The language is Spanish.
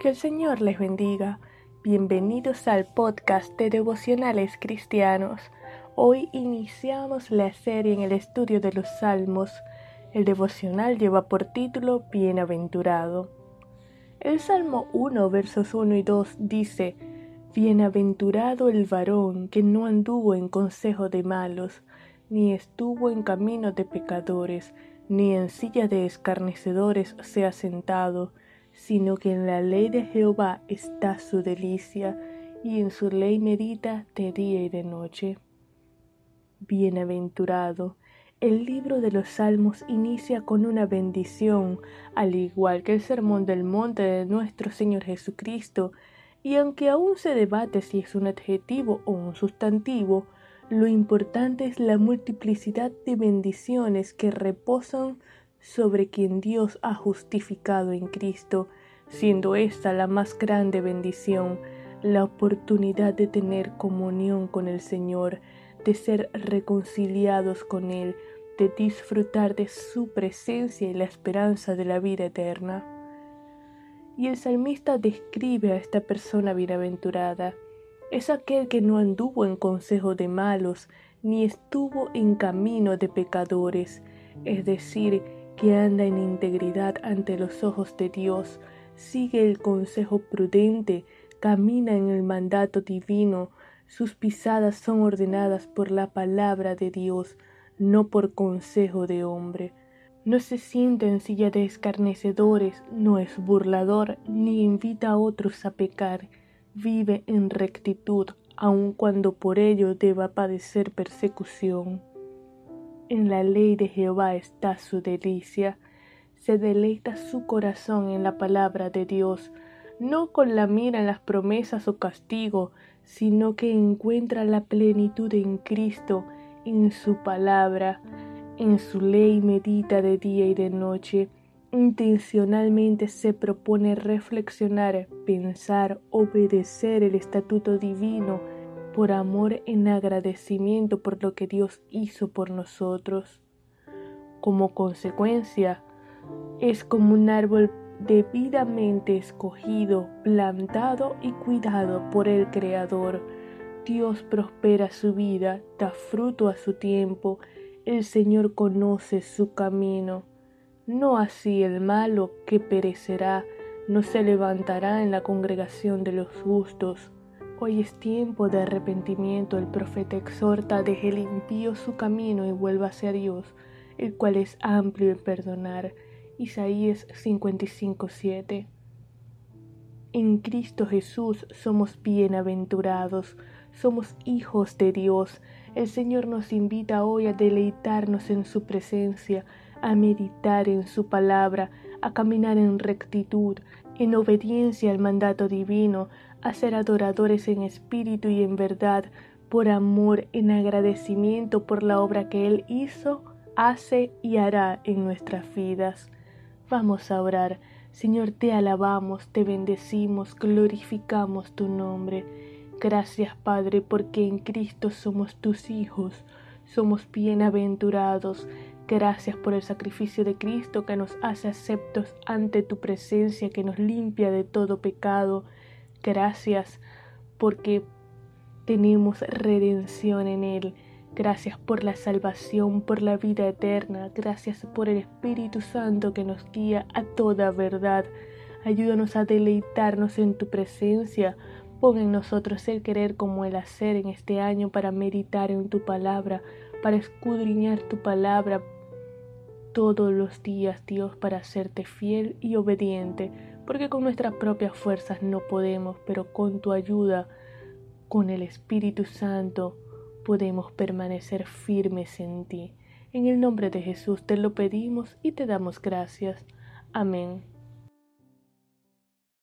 Que el Señor les bendiga. Bienvenidos al podcast de devocionales cristianos. Hoy iniciamos la serie en el estudio de los Salmos. El devocional lleva por título Bienaventurado. El Salmo 1, versos 1 y 2 dice, Bienaventurado el varón que no anduvo en consejo de malos, ni estuvo en camino de pecadores, ni en silla de escarnecedores se ha sentado, sino que en la ley de Jehová está su delicia, y en su ley medita de día y de noche. Bienaventurado. El libro de los Salmos inicia con una bendición, al igual que el Sermón del Monte de nuestro Señor Jesucristo, y aunque aún se debate si es un adjetivo o un sustantivo, lo importante es la multiplicidad de bendiciones que reposan sobre quien Dios ha justificado en Cristo, siendo esta la más grande bendición, la oportunidad de tener comunión con el Señor, de ser reconciliados con Él, de disfrutar de su presencia y la esperanza de la vida eterna. Y el salmista describe a esta persona bienaventurada. Es aquel que no anduvo en consejo de malos, ni estuvo en camino de pecadores, es decir, que anda en integridad ante los ojos de Dios, sigue el consejo prudente, camina en el mandato divino, sus pisadas son ordenadas por la palabra de Dios, no por consejo de hombre. No se siente en silla de escarnecedores, no es burlador, ni invita a otros a pecar, vive en rectitud, aun cuando por ello deba padecer persecución. En la ley de Jehová está su delicia. Se deleita su corazón en la palabra de Dios, no con la mira en las promesas o castigo, sino que encuentra la plenitud en Cristo, en su palabra, en su ley medita de día y de noche, intencionalmente se propone reflexionar, pensar, obedecer el estatuto divino, por amor en agradecimiento por lo que Dios hizo por nosotros. Como consecuencia, es como un árbol debidamente escogido, plantado y cuidado por el Creador. Dios prospera su vida, da fruto a su tiempo, el Señor conoce su camino. No así el malo que perecerá, no se levantará en la congregación de los justos Hoy es tiempo de arrepentimiento. El profeta exhorta, deje limpio su camino y vuelva hacia Dios, el cual es amplio en perdonar. Isaías 55:7. En Cristo Jesús somos bienaventurados, somos hijos de Dios. El Señor nos invita hoy a deleitarnos en su presencia, a meditar en su palabra, a caminar en rectitud, en obediencia al mandato divino, a ser adoradores en espíritu y en verdad, por amor, en agradecimiento por la obra que Él hizo, hace y hará en nuestras vidas. Vamos a orar. Señor, te alabamos, te bendecimos, glorificamos tu nombre. Gracias, Padre, porque en Cristo somos tus hijos, somos bienaventurados. Gracias por el sacrificio de Cristo que nos hace aceptos ante tu presencia, que nos limpia de todo pecado Gracias porque tenemos redención en Él. Gracias por la salvación, por la vida eterna. Gracias por el Espíritu Santo que nos guía a toda verdad. Ayúdanos a deleitarnos en tu presencia. Pon en nosotros el querer como el hacer en este año para meditar en tu palabra, para escudriñar tu palabra todos los días, Dios, para hacerte fiel y obediente porque con nuestras propias fuerzas no podemos, pero con tu ayuda, con el Espíritu Santo, podemos permanecer firmes en ti. En el nombre de Jesús te lo pedimos y te damos gracias. Amén.